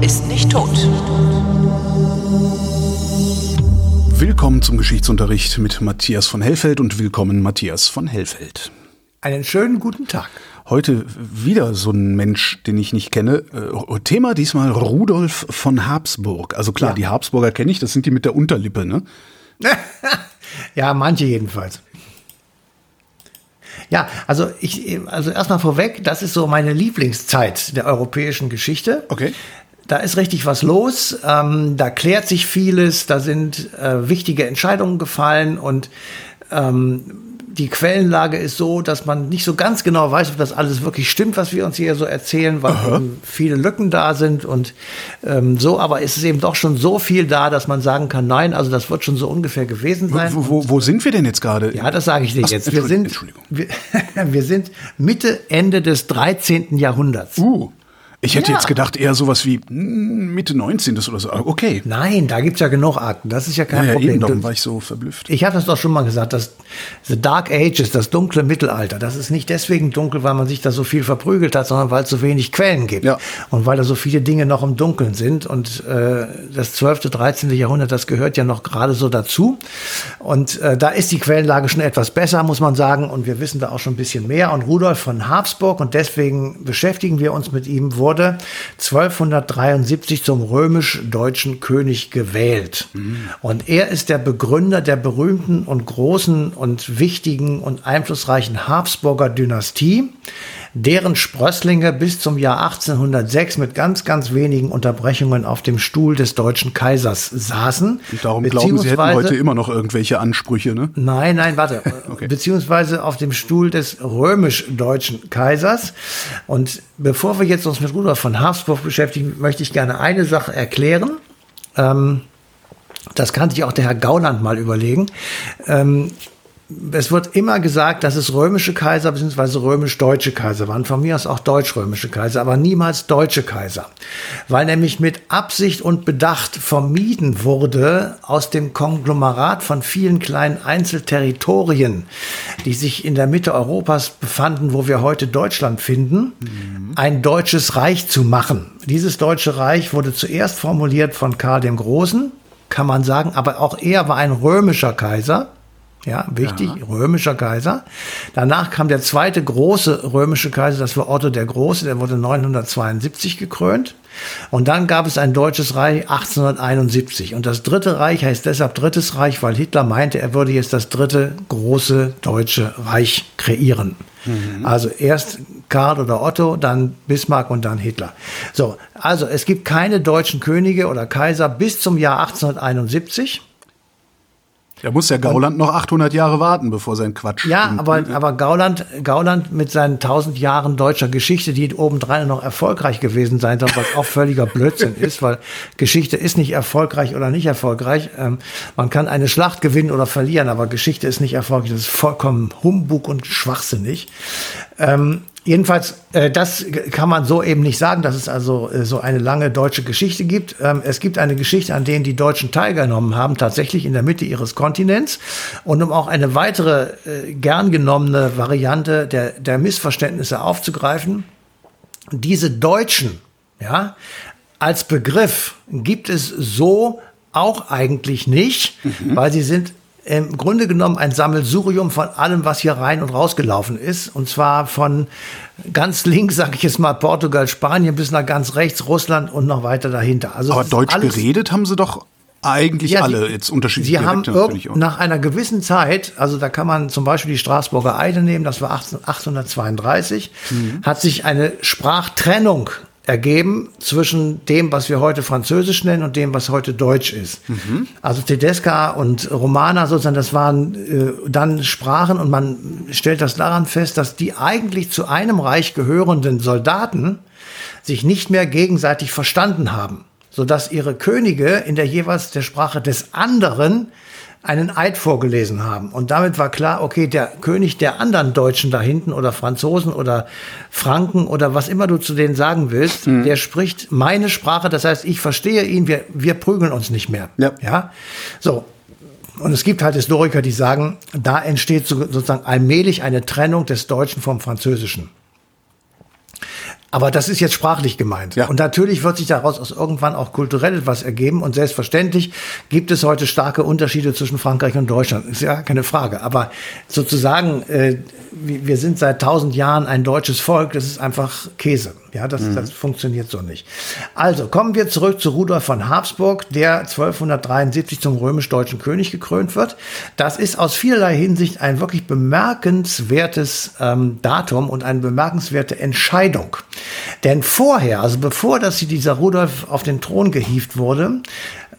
ist nicht tot. Willkommen zum Geschichtsunterricht mit Matthias von Hellfeld und willkommen Matthias von Hellfeld. Einen schönen guten Tag. Heute wieder so ein Mensch, den ich nicht kenne. Äh, Thema diesmal Rudolf von Habsburg. Also klar, Ja. die Habsburger kenne ich, das sind die mit der Unterlippe, ne? Ja, manche jedenfalls. Ja, also ich, also erstmal vorweg, das ist so meine Lieblingszeit der europäischen Geschichte. Okay. Da ist richtig was los, ähm, da klärt sich vieles, da sind äh, wichtige Entscheidungen gefallen und ähm, die Quellenlage ist so, dass man nicht so ganz genau weiß, ob das alles wirklich stimmt, was wir uns hier so erzählen, weil viele Lücken da sind und ähm, so, aber es ist eben doch schon so viel da, dass man sagen kann, nein, also das wird schon so ungefähr gewesen sein. Wo, wo, wo sind wir denn jetzt gerade? Ja, das sage ich dir Ach, jetzt. Wir sind, Entschuldigung, wir, wir sind Mitte, Ende des 13. Jahrhunderts. Uh, ich hätte Ja. jetzt gedacht eher sowas wie mm, Mitte 19. oder so. Okay. Nein, da gibt's ja genug Akten. Das ist ja kein Ja, ja, Problem. eben, darum war ich so verblüfft. Ich habe das doch schon mal gesagt, das The Dark Ages, das dunkle Mittelalter, das ist nicht deswegen dunkel, weil man sich da so viel verprügelt hat, sondern weil es so wenig Quellen gibt. Ja. Und weil da so viele Dinge noch im Dunkeln sind. Und äh, das 12., 13. Jahrhundert, das gehört ja noch gerade so dazu. Und äh, da ist die Quellenlage schon etwas besser, muss man sagen. Und wir wissen da auch schon ein bisschen mehr. Und Rudolf von Habsburg, und deswegen beschäftigen wir uns mit ihm, wurde 1273 zum römisch-deutschen König gewählt. Und er ist der Begründer der berühmten und großen und wichtigen und einflussreichen Habsburger Dynastie, deren Sprösslinge bis zum Jahr 1806 mit ganz, ganz wenigen Unterbrechungen auf dem Stuhl des deutschen Kaisers saßen. Und darum glauben Sie hätten heute immer noch irgendwelche Ansprüche, ne? Nein, nein, warte. Okay. Beziehungsweise auf dem Stuhl des römisch-deutschen Kaisers. Und bevor wir jetzt uns mit Rudolf von Habsburg beschäftigen, möchte ich gerne eine Sache erklären. Ähm, das kann sich auch der Herr Gauland mal überlegen. Ähm, es wird immer gesagt, dass es römische Kaiser bzw. römisch-deutsche Kaiser waren. Von mir aus auch deutsch-römische Kaiser, aber niemals deutsche Kaiser. Weil nämlich mit Absicht und Bedacht vermieden wurde, aus dem Konglomerat von vielen kleinen Einzelterritorien, die sich in der Mitte Europas befanden, wo wir heute Deutschland finden, ein deutsches Reich zu machen. Dieses deutsche Reich wurde zuerst formuliert von Karl dem Großen, kann man sagen, aber auch er war ein römischer Kaiser. Ja, wichtig, römischer Kaiser. Danach kam der zweite große römische Kaiser, das war Otto der Große, der wurde 972 gekrönt. Und dann gab es ein deutsches Reich 1871. Und das dritte Reich heißt deshalb drittes Reich, weil Hitler meinte, er würde jetzt das dritte große deutsche Reich kreieren. Also erst Karl oder Otto, dann Bismarck und dann Hitler. So, also es gibt keine deutschen Könige oder Kaiser bis zum Jahr 1871. Da muss der Gauland noch 800 Jahre warten, bevor sein Quatsch Ja, stimmt, aber, aber Gauland, Gauland mit seinen 1000 Jahren deutscher Geschichte, die obendrein noch erfolgreich gewesen sein soll, was auch völliger Blödsinn ist, weil Geschichte ist nicht erfolgreich oder nicht erfolgreich. Ähm, man kann eine Schlacht gewinnen oder verlieren, aber Geschichte ist nicht erfolgreich. Das ist vollkommen Humbug und schwachsinnig. Ähm, Jedenfalls, äh, das kann man so eben nicht sagen, dass es also äh, so eine lange deutsche Geschichte gibt. Ähm, es gibt eine Geschichte, an denen die Deutschen teilgenommen haben, tatsächlich in der Mitte ihres Kontinents. Und um auch eine weitere äh, gern genommene Variante der, der Missverständnisse aufzugreifen, diese Deutschen, ja, als Begriff gibt es so auch eigentlich nicht, weil sie sind im Grunde genommen ein Sammelsurium von allem, was hier rein und rausgelaufen ist. Und zwar von ganz links, sage ich jetzt mal, Portugal, Spanien bis nach ganz rechts, Russland und noch weiter dahinter. Also Aber Deutsch alles- geredet haben sie doch eigentlich ja, alle, sie- jetzt unterschiedliche Sie haben natürlich auch. nach einer gewissen Zeit, also da kann man zum Beispiel die Straßburger Eide nehmen, das war 18, 1832, Mhm. hat sich eine Sprachtrennung ergeben zwischen dem, was wir heute Französisch nennen und dem, was heute Deutsch ist. Mhm. Also Tedesca und Romana sozusagen, das waren äh, dann Sprachen und man stellt das daran fest, dass die eigentlich zu einem Reich gehörenden Soldaten sich nicht mehr gegenseitig verstanden haben, sodass ihre Könige in der jeweils der Sprache des anderen einen Eid vorgelesen haben. Und damit war klar, okay, der König der anderen Deutschen da hinten oder Franzosen oder Franken oder was immer du zu denen sagen willst, der spricht meine Sprache, das heißt, ich verstehe ihn, wir, wir prügeln uns nicht mehr. Ja. ja? So. Und es gibt halt Historiker, die sagen, da entsteht so, sozusagen allmählich eine Trennung des Deutschen vom Französischen. Aber das ist jetzt sprachlich gemeint. Ja. Und natürlich wird sich daraus aus irgendwann auch kulturell etwas ergeben. Und selbstverständlich gibt es heute starke Unterschiede zwischen Frankreich und Deutschland. Ist ja keine Frage. Aber sozusagen, äh, wir sind seit tausend Jahren ein deutsches Volk. Das ist einfach Käse. Ja, das, mhm. das funktioniert so nicht. Also kommen wir zurück zu Rudolf von Habsburg, der 1273 zum römisch-deutschen König gekrönt wird. Das ist aus vielerlei Hinsicht ein wirklich bemerkenswertes ähm, Datum und eine bemerkenswerte Entscheidung. Denn vorher, also bevor dass dieser Rudolf auf den Thron gehievt wurde,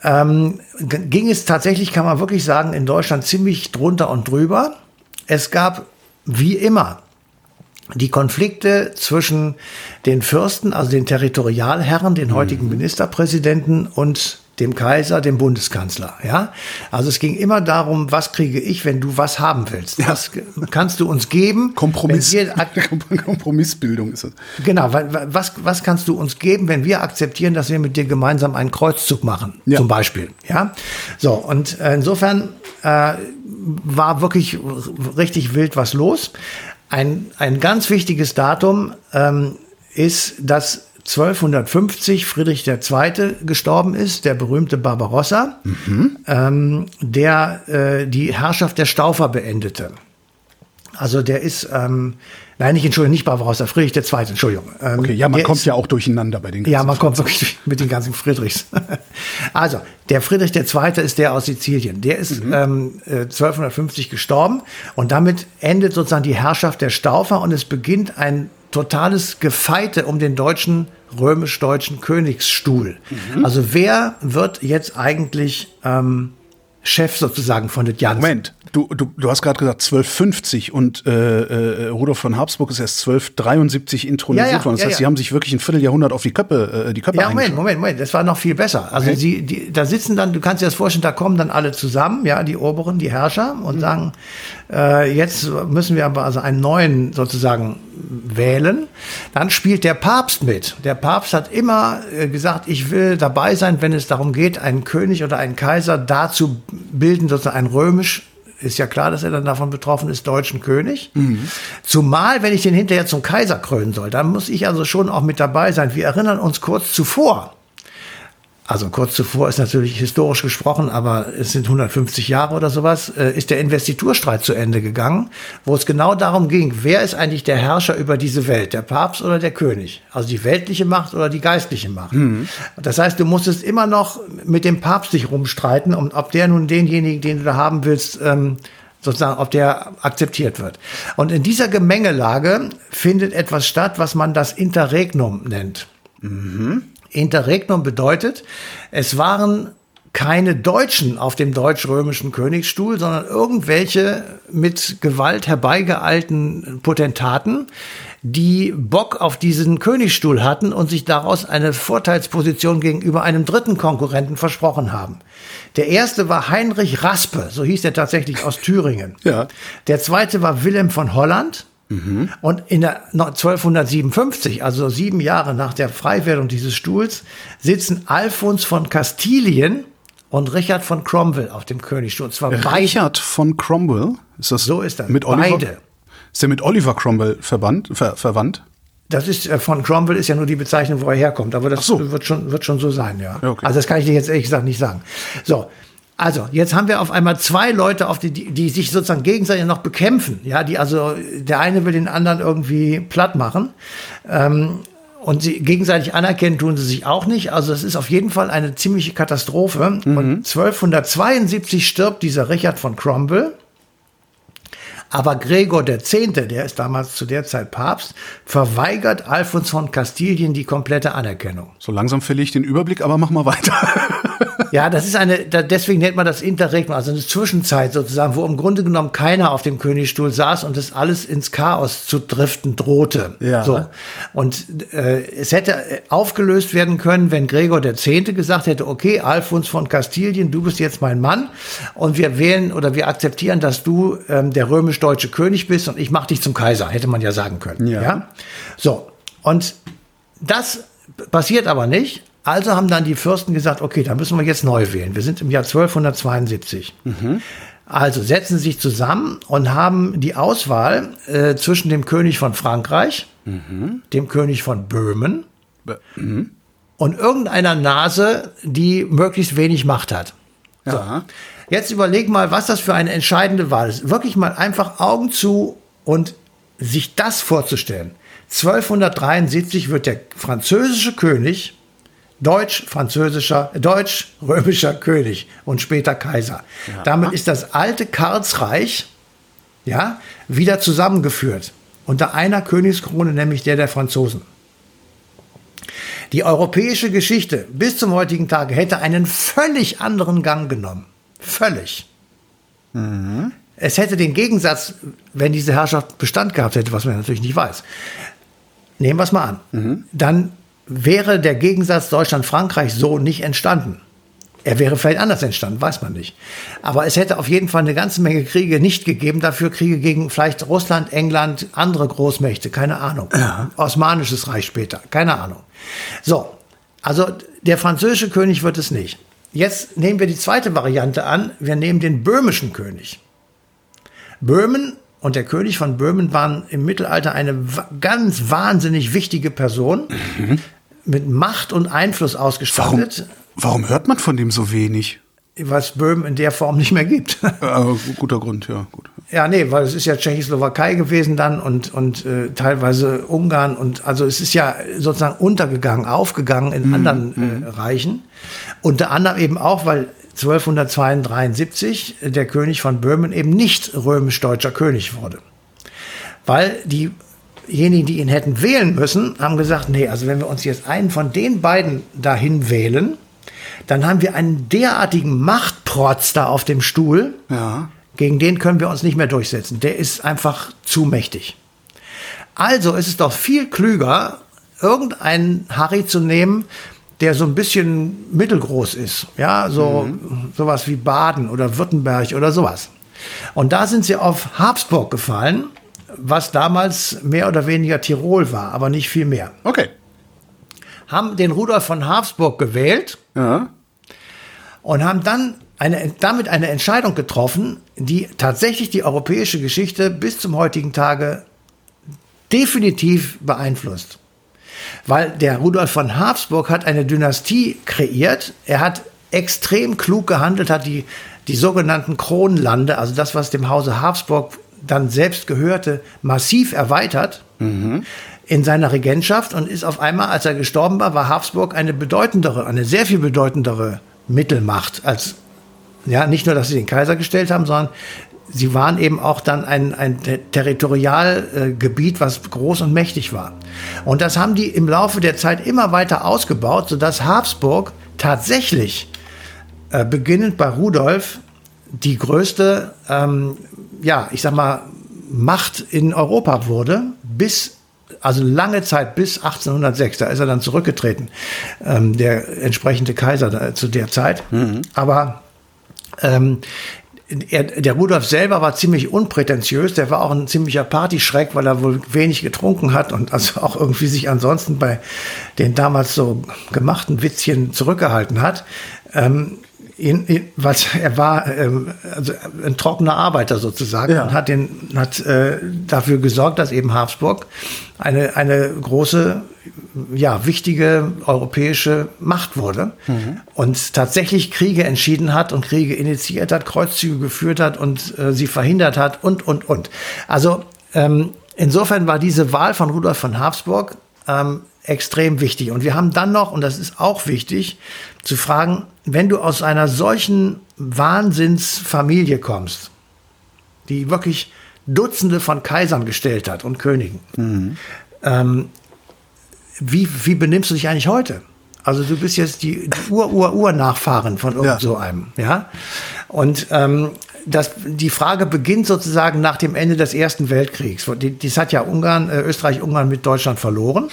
ähm, ging es tatsächlich, kann man wirklich sagen, in Deutschland ziemlich drunter und drüber. Es gab wie immer die Konflikte zwischen den Fürsten, also den Territorialherren, den heutigen mhm. Ministerpräsidenten und dem Kaiser, dem Bundeskanzler. Ja, also es ging immer darum, was kriege ich, wenn du was haben willst? Was kannst du uns geben? Kompromiss. Kompromissbildung ist das. Genau. Was, was kannst du uns geben, wenn wir akzeptieren, dass wir mit dir gemeinsam einen Kreuzzug machen? Ja. Zum Beispiel. Ja. So. Und äh, insofern äh, war wirklich richtig wild was los. Ein, ein ganz wichtiges Datum ähm, ist, dass 1250 Friedrich II. gestorben ist, der berühmte Barbarossa, mhm. ähm, der äh, die Herrschaft der Staufer beendete. Also der ist, ähm, nein, nicht Entschuldigung, nicht Barbarossa, Friedrich II. Entschuldigung. Ähm, okay, ja, man kommt ist, ja auch durcheinander bei den ganzen Ja, man kommt wirklich mit den ganzen Friedrichs. also, der Friedrich II. ist der aus Sizilien. Der ist mhm. ähm, 1250 äh, gestorben und damit endet sozusagen die Herrschaft der Staufer und es beginnt ein totales Gefeite um den deutschen römisch-deutschen Königsstuhl. Mhm. Also wer wird jetzt eigentlich ähm, Chef sozusagen von den Jansen? Moment, du, du, du hast gerade gesagt 1250 und äh, äh, Rudolf von Habsburg ist erst 1273 intronisiert ja, ja, worden. Das ja, heißt, sie haben sich wirklich ein Vierteljahrhundert auf die Köppe, äh, die Köppe Ja, Moment, Moment, Moment, das war noch viel besser. Also okay. sie, die, da sitzen dann, du kannst dir das vorstellen, da kommen dann alle zusammen, ja, die Oberen, die Herrscher und mhm. sagen, äh, jetzt müssen wir aber also einen neuen sozusagen wählen. Dann spielt der Papst mit. Der Papst hat immer äh, gesagt, ich will dabei sein, wenn es darum geht, einen König oder einen Kaiser dazu bilden, sozusagen ein römisch ist ja klar, dass er dann davon betroffen ist, deutschen König. Mhm. Zumal, wenn ich den hinterher zum Kaiser krönen soll, dann muss ich also schon auch mit dabei sein. Wir erinnern uns kurz zuvor, also kurz zuvor ist natürlich historisch gesprochen, aber es sind 150 Jahre oder sowas, äh, ist der Investiturstreit zu Ende gegangen, wo es genau darum ging, wer ist eigentlich der Herrscher über diese Welt, der Papst oder der König? Also die weltliche Macht oder die geistliche Macht. Mhm. Das heißt, du musstest immer noch mit dem Papst dich rumstreiten, um, ob der nun denjenigen, den du da haben willst, ähm, sozusagen, ob der akzeptiert wird. Und in dieser Gemengelage findet etwas statt, was man das Interregnum nennt. Mhm. Interregnum bedeutet, es waren keine Deutschen auf dem deutsch-römischen Königsstuhl, sondern irgendwelche mit Gewalt herbeigeeilten Potentaten, die Bock auf diesen Königsstuhl hatten und sich daraus eine Vorteilsposition gegenüber einem dritten Konkurrenten versprochen haben. Der erste war Heinrich Raspe, so hieß er tatsächlich aus Thüringen. Ja. Der zweite war Wilhelm von Holland. Mhm. Und in der 1257, also sieben Jahre nach der Freiwerdung dieses Stuhls, sitzen Alfons von Kastilien und Richard von Cromwell auf dem Königsstuhl. Zwar Richard von Cromwell? Ist das so ist das. Mit Oliver, Beide. Ist der mit Oliver Cromwell verbannt, ver, verwandt? Das ist äh, von Cromwell ist ja nur die Bezeichnung, wo er herkommt, aber das so. wird schon wird schon so sein, ja. Okay. Also das kann ich dir jetzt ehrlich gesagt nicht sagen. So, also, jetzt haben wir auf einmal zwei Leute, auf die, die, die sich sozusagen gegenseitig noch bekämpfen. Ja, die also, der eine will den anderen irgendwie platt machen. Ähm, und sie gegenseitig anerkennen tun sie sich auch nicht. Also es ist auf jeden Fall eine ziemliche Katastrophe. Mhm. Und 1272 stirbt dieser Richard von Cromwell. Aber Gregor X., der ist damals zu der Zeit Papst, verweigert Alfons von Kastilien die komplette Anerkennung. So langsam verliere ich den Überblick, aber mach mal weiter. Ja, das ist eine, deswegen nennt man das Interregnum, also eine Zwischenzeit sozusagen, wo im Grunde genommen keiner auf dem Königsstuhl saß und das alles ins Chaos zu driften drohte. Ja. So. Und äh, es hätte aufgelöst werden können, wenn Gregor der Zehnte gesagt hätte, okay, Alfons von Kastilien, du bist jetzt mein Mann und wir wählen oder wir akzeptieren, dass du ähm, der römisch-deutsche König bist und ich mache dich zum Kaiser, hätte man ja sagen können. Ja. ja? So. Und das passiert aber nicht. Also haben dann die Fürsten gesagt, okay, da müssen wir jetzt neu wählen. Wir sind im Jahr 1272. Mhm. Also setzen sie sich zusammen und haben die Auswahl äh, zwischen dem König von Frankreich, dem König von Böhmen und irgendeiner Nase, die möglichst wenig Macht hat. Ja. Jetzt überleg mal, was das für eine entscheidende Wahl ist. Wirklich mal einfach Augen zu und sich das vorzustellen. 1273 wird der französische König deutsch-französischer, deutsch-römischer König und später Kaiser. Damit ist das alte Karlsreich ja, wieder zusammengeführt. Unter einer Königskrone, nämlich der der Franzosen. Die europäische Geschichte bis zum heutigen Tage hätte einen völlig anderen Gang genommen. Völlig. Es hätte den Gegensatz, wenn diese Herrschaft Bestand gehabt hätte, was man natürlich nicht weiß. Nehmen wir es mal an. Dann wäre der Gegensatz Deutschland-Frankreich so nicht entstanden. Er wäre vielleicht anders entstanden, weiß man nicht. Aber es hätte auf jeden Fall eine ganze Menge Kriege nicht gegeben. Dafür Kriege gegen vielleicht Russland, England, andere Großmächte, keine Ahnung. Osmanisches Reich später, keine Ahnung. So, also der französische König wird es nicht. Jetzt nehmen wir die zweite Variante an. Wir nehmen den böhmischen König. Böhmen und der König von Böhmen waren im Mittelalter eine ganz wahnsinnig wichtige Person mit Macht und Einfluss Warum, ausgestattet, warum hört man von dem so wenig? was Böhmen in der Form nicht mehr gibt. Äh, guter Grund, ja, gut. Ja, nee, weil es ist ja Tschechoslowakei gewesen dann und, und äh, teilweise Ungarn und also es ist ja sozusagen untergegangen, aufgegangen in anderen äh, Reichen. Unter anderem eben auch, weil 1273 der König von Böhmen eben nicht römisch-deutscher König wurde. Weil diejenigen, die ihn hätten wählen müssen, haben gesagt, nee, also wenn wir uns jetzt einen von den beiden dahin wählen, dann haben wir einen derartigen Machtprotz da auf dem Stuhl, Ja. gegen den können wir uns nicht mehr durchsetzen. Der ist einfach zu mächtig. Also ist es doch viel klüger, irgendeinen Harry zu nehmen, der so ein bisschen mittelgroß ist. Ja, so sowas wie Baden oder Württemberg oder sowas. Und da sind sie auf Habsburg gefallen, was damals mehr oder weniger Tirol war, aber nicht viel mehr. Okay. Haben den Rudolf von Habsburg gewählt Ja. und haben dann eine, damit eine Entscheidung getroffen, die tatsächlich die europäische Geschichte bis zum heutigen Tage definitiv beeinflusst. Weil der Rudolf von Habsburg hat eine Dynastie kreiert. Er hat extrem klug gehandelt, hat die, die sogenannten Kronlande, also das, was dem Hause Habsburg dann selbst gehörte, massiv erweitert in seiner Regentschaft und ist auf einmal, als er gestorben war, war Habsburg eine bedeutendere, eine sehr viel bedeutendere Mittelmacht als ja, nicht nur, dass sie den Kaiser gestellt haben, sondern sie waren eben auch dann ein, ein Ter- Territorialgebiet, was groß und mächtig war. Und das haben die im Laufe der Zeit immer weiter ausgebaut, sodass Habsburg tatsächlich äh, beginnend bei Rudolf die größte, ähm, ja, ich sag mal, Macht in Europa wurde, bis, also lange Zeit bis 1806. Da ist er dann zurückgetreten, ähm, der entsprechende Kaiser da, zu der Zeit. Aber ähm, er, der Rudolf selber war ziemlich unprätentiös, der war auch ein ziemlicher Partyschreck, weil er wohl wenig getrunken hat und also auch irgendwie sich ansonsten bei den damals so gemachten Witzchen zurückgehalten hat. Ähm, ihn, ihn, was er war ähm, also ein trockener Arbeiter sozusagen Ja. und hat den hat äh, dafür gesorgt, dass eben Habsburg eine eine große ja wichtige europäische Macht wurde und tatsächlich Kriege entschieden hat und Kriege initiiert hat, Kreuzzüge geführt hat und äh, sie verhindert hat und und und. Also ähm, insofern war diese Wahl von Rudolf von Habsburg ähm, extrem wichtig. Und wir haben dann noch, und das ist auch wichtig, zu fragen, wenn du aus einer solchen Wahnsinnsfamilie kommst, die wirklich Dutzende von Kaisern gestellt hat und Königen, ähm, wie, wie benimmst du dich eigentlich heute? Also du bist jetzt die, die Ur-Ur-Ur-Nachfahren von irgend Ja. so einem, ja? Und ähm, das, die Frage beginnt sozusagen nach dem Ende des Ersten Weltkriegs. Die- Das hat ja Ungarn, äh, Österreich-Ungarn mit Deutschland verloren.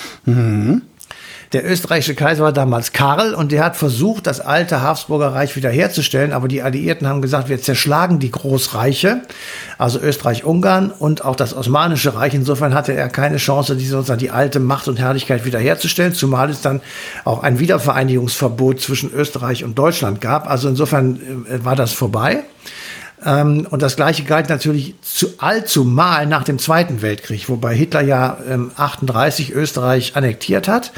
Der österreichische Kaiser war damals Karl und der hat versucht, das alte Habsburger Reich wiederherzustellen, aber die Alliierten haben gesagt, wir zerschlagen die Großreiche, also Österreich-Ungarn und auch das Osmanische Reich. Insofern hatte er keine Chance, die, sozusagen die alte Macht und Herrlichkeit wiederherzustellen, zumal es dann auch ein Wiedervereinigungsverbot zwischen Österreich und Deutschland gab. Also insofern äh, war das vorbei. Ähm, und das Gleiche galt natürlich zu allzumal nach dem Zweiten Weltkrieg, wobei Hitler ja ähm, 38 Österreich annektiert hat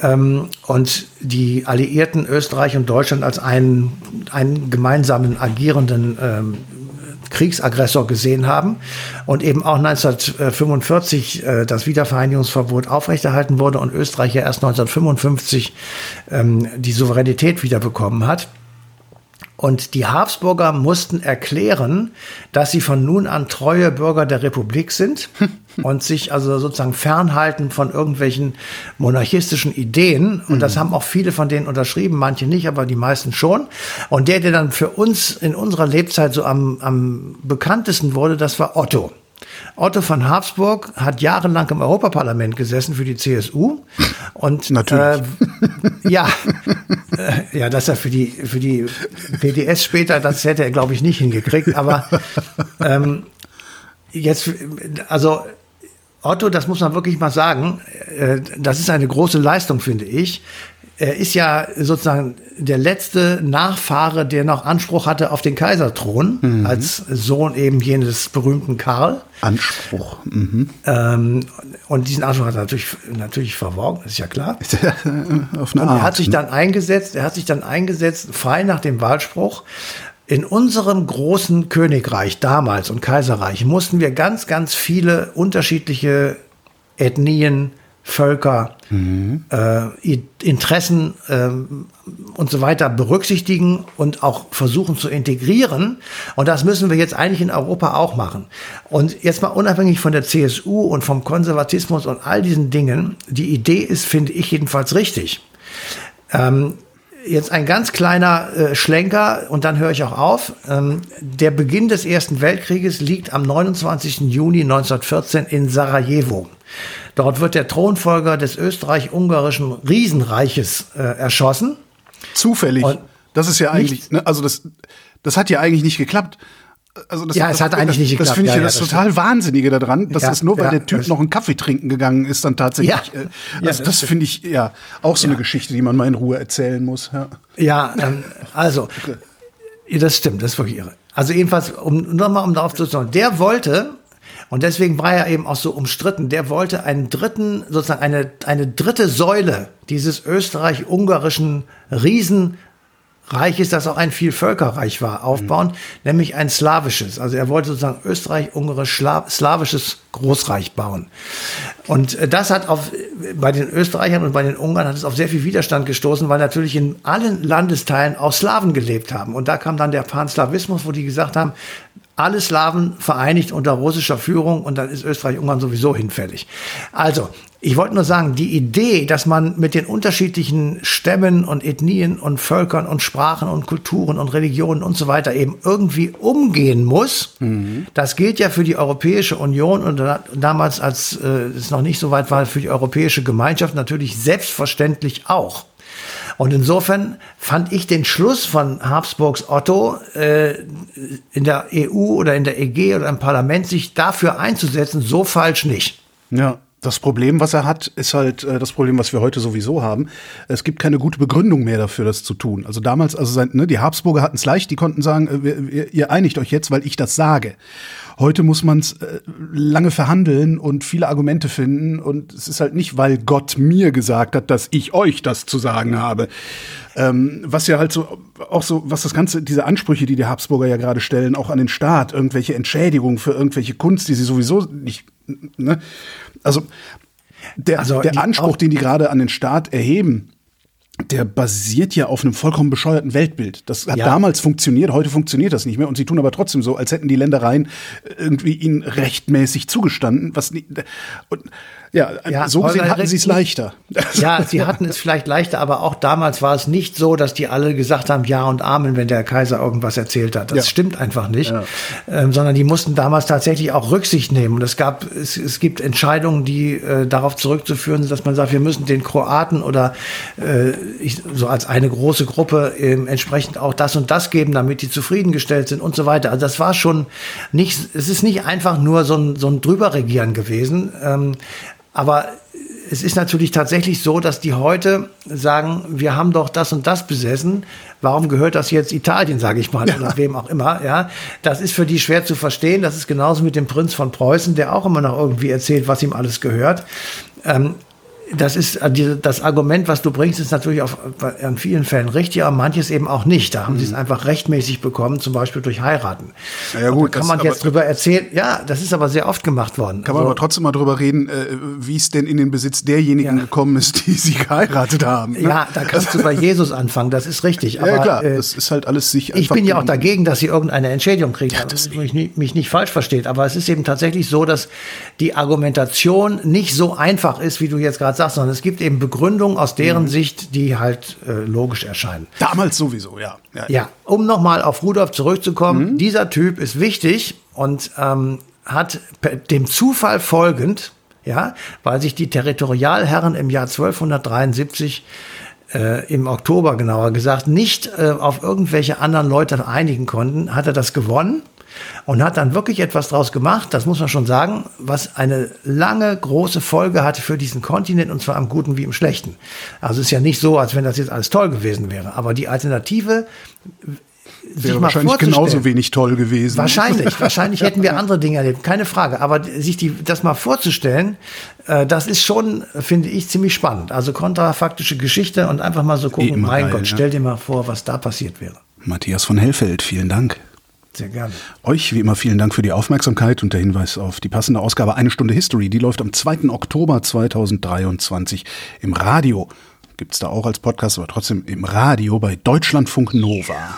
ähm, und die Alliierten Österreich und Deutschland als einen, einen gemeinsamen agierenden ähm, Kriegsaggressor gesehen haben und eben auch 1945 äh, das Wiedervereinigungsverbot aufrechterhalten wurde und Österreich ja erst 1955 ähm, die Souveränität wiederbekommen hat. Und die Habsburger mussten erklären, dass sie von nun an treue Bürger der Republik sind und sich also sozusagen fernhalten von irgendwelchen monarchistischen Ideen. Und das mhm. haben auch viele von denen unterschrieben, manche nicht, aber die meisten schon. Und der, der dann für uns in unserer Lebzeit so am, am bekanntesten wurde, das war Otto. Otto von Habsburg hat jahrelang im Europaparlament gesessen für die CSU und natürlich. äh, ja äh, ja dass er für die für die PDS später das hätte er glaube ich nicht hingekriegt aber ähm, jetzt also Otto, das muss man wirklich mal sagen, äh, das ist eine große Leistung, finde ich er ist ja sozusagen der letzte Nachfahre, der noch Anspruch hatte auf den Kaiserthron, mhm. als Sohn eben jenes berühmten Karl. Anspruch. Mhm. Ähm, und diesen Anspruch hat er natürlich, natürlich verworgen, ist ja klar. auf eine Art, er hat sich ne? dann eingesetzt, er hat sich dann eingesetzt, frei nach dem Wahlspruch. In unserem großen Königreich damals und Kaiserreich mussten wir ganz, ganz viele unterschiedliche Ethnien, Völker, mhm. äh, Interessen äh, und so weiter berücksichtigen und auch versuchen zu integrieren. Und das müssen wir jetzt eigentlich in Europa auch machen. Und jetzt mal unabhängig von der CSU und vom Konservatismus und all diesen Dingen, die Idee ist, finde ich jedenfalls richtig. Ähm, jetzt ein ganz kleiner äh, Schlenker und dann höre ich auch auf. Ähm, der Beginn des Ersten Weltkrieges liegt am 29. Juni 1914 in Sarajevo. Dort wird der Thronfolger des österreich-ungarischen Riesenreiches äh, erschossen. Zufällig. Und das ist ja eigentlich, ne, also das, das hat ja eigentlich nicht geklappt. Also das, ja, es hat eigentlich das, nicht geklappt. Das finde ich ja, das, das total Wahnsinnige daran, dass ja, das nur, weil ja, der Typ noch einen Kaffee trinken gegangen ist, dann tatsächlich. Ja, äh, also das, das finde ich ja auch so eine Geschichte, die man mal in Ruhe erzählen muss. Ja, ja ähm, also das stimmt, das ist wirklich irre. Also jedenfalls, um nochmal um darauf zu sagen, der wollte und deswegen war er eben auch so umstritten. Der wollte einen dritten, sozusagen eine, eine dritte Säule dieses österreich-ungarischen Riesen Reich ist, das auch ein Vielvölkerreich war, aufbauen, mhm. nämlich ein slawisches. Also er wollte sozusagen österreich-ungarisch slawisches Großreich bauen. Und äh, das hat auf, bei den Österreichern und bei den Ungarn hat es auf sehr viel Widerstand gestoßen, weil natürlich in allen Landesteilen auch Slawen gelebt haben. Und da kam dann der Panslawismus, wo die gesagt haben, alle Slawen vereinigt unter russischer Führung und dann ist Österreich-Ungarn sowieso hinfällig. Also, ich wollte nur sagen, die Idee, dass man mit den unterschiedlichen Stämmen und Ethnien und Völkern und Sprachen und Kulturen und Religionen und so weiter eben irgendwie umgehen muss, mhm. das gilt ja für die Europäische Union und damals, als äh, es noch nicht so weit war, für die Europäische Gemeinschaft natürlich selbstverständlich auch. Und insofern fand ich den Schluss von Habsburgs Otto äh, in der EU oder in der EG oder im Parlament sich dafür einzusetzen, so falsch nicht. Ja. Das Problem, was er hat, ist halt äh, das Problem, was wir heute sowieso haben. Es gibt keine gute Begründung mehr dafür, das zu tun. Also damals, also sein, ne, die Habsburger hatten es leicht, die konnten sagen, äh, ihr einigt euch jetzt, weil ich das sage. Heute muss man es äh, lange verhandeln und viele Argumente finden. Und es ist halt nicht, weil Gott mir gesagt hat, dass ich euch das zu sagen habe. Ähm, was ja halt so, auch so, was das Ganze, diese Ansprüche, die die Habsburger ja gerade stellen, auch an den Staat, irgendwelche Entschädigungen für irgendwelche Kunst, die sie sowieso nicht, ne? Also, der, also der Anspruch, den die gerade an den Staat erheben, der basiert ja auf einem vollkommen bescheuerten Weltbild. Das hat ja. damals funktioniert, heute funktioniert das nicht mehr. Und sie tun aber trotzdem so, als hätten die Ländereien irgendwie ihnen rechtmäßig zugestanden. Was nicht, und ja, ja so gesehen hatten sie es leichter. Ja, sie hatten es vielleicht leichter, aber auch damals war es nicht so, dass die alle gesagt haben Ja und Amen, wenn der Kaiser irgendwas erzählt hat. Das ja. stimmt einfach nicht, ja. ähm, sondern die mussten damals tatsächlich auch Rücksicht nehmen. Und es gab, es, es gibt Entscheidungen, die äh, darauf zurückzuführen sind, dass man sagt, wir müssen den Kroaten oder äh, ich, so als eine große Gruppe äh, entsprechend auch das und das geben, damit die zufriedengestellt sind und so weiter. Also das war schon nicht, es ist nicht einfach nur so ein, so ein Drüberregieren gewesen. Ähm, Aber es ist natürlich tatsächlich so, dass die heute sagen, wir haben doch das und das besessen. Warum gehört das jetzt Italien, sage ich mal, ja. oder wem auch immer? Ja, das ist für die schwer zu verstehen. Das ist genauso mit dem Prinz von Preußen, der auch immer noch irgendwie erzählt, was ihm alles gehört. Ähm, das ist äh, das Argument, was du bringst, ist natürlich auf, in vielen Fällen richtig, aber manches eben auch nicht. Da haben mhm. sie es mhm. einfach rechtmäßig bekommen, zum Beispiel durch Heiraten. Ja, gut, da kann man jetzt drüber erzählen. Ja, das ist aber sehr oft gemacht worden. Kann also, man aber trotzdem mal drüber reden, äh, wie es denn in den Besitz derjenigen ja. gekommen ist, die sie geheiratet haben. Ne? Ja, da kannst du bei Jesus anfangen, das ist richtig. Aber, ja, klar, äh, das ist halt alles sich Ich bin ja auch dagegen, dass sie irgendeine Entschädigung kriegen, ja, dass mich, nicht, mich nicht falsch versteht. Aber es ist eben tatsächlich so, dass die Argumentation nicht so einfach ist, wie du jetzt gerade sagst, sondern es gibt eben Begründungen aus deren mhm. Sicht, die halt äh, logisch erscheinen. Damals sowieso, ja. Ja, ja um nochmal auf Rudolf zurückzukommen, mhm. dieser Typ ist wichtig und ähm, hat dem Zufall folgend, ja, weil sich die Territorialherren im Jahr 1273 äh, im Oktober genauer gesagt nicht äh, auf irgendwelche anderen Leute einigen konnten, hat er das gewonnen und hat dann wirklich etwas draus gemacht, das muss man schon sagen, was eine lange, große Folge hatte für diesen Kontinent und zwar am Guten wie im Schlechten. Also es ist ja nicht so, als wenn das jetzt alles toll gewesen wäre, aber die Alternative wäre wahrscheinlich genauso wenig toll gewesen. Wahrscheinlich, wahrscheinlich hätten wir andere Dinge erlebt, keine Frage. Aber sich die, das mal vorzustellen, äh, das ist schon, finde ich, ziemlich spannend. Also kontrafaktische Geschichte und einfach mal so gucken, mein geil, Gott, ja. stell dir mal vor, was da passiert wäre. Matthias von Hellfeld, vielen Dank. Sehr gerne. Euch wie immer vielen Dank für die Aufmerksamkeit und der Hinweis auf die passende Ausgabe Eine Stunde History. Die läuft am 2. Oktober 2023 im Radio. Gibt es da auch als Podcast, aber trotzdem im Radio bei Deutschlandfunk Nova.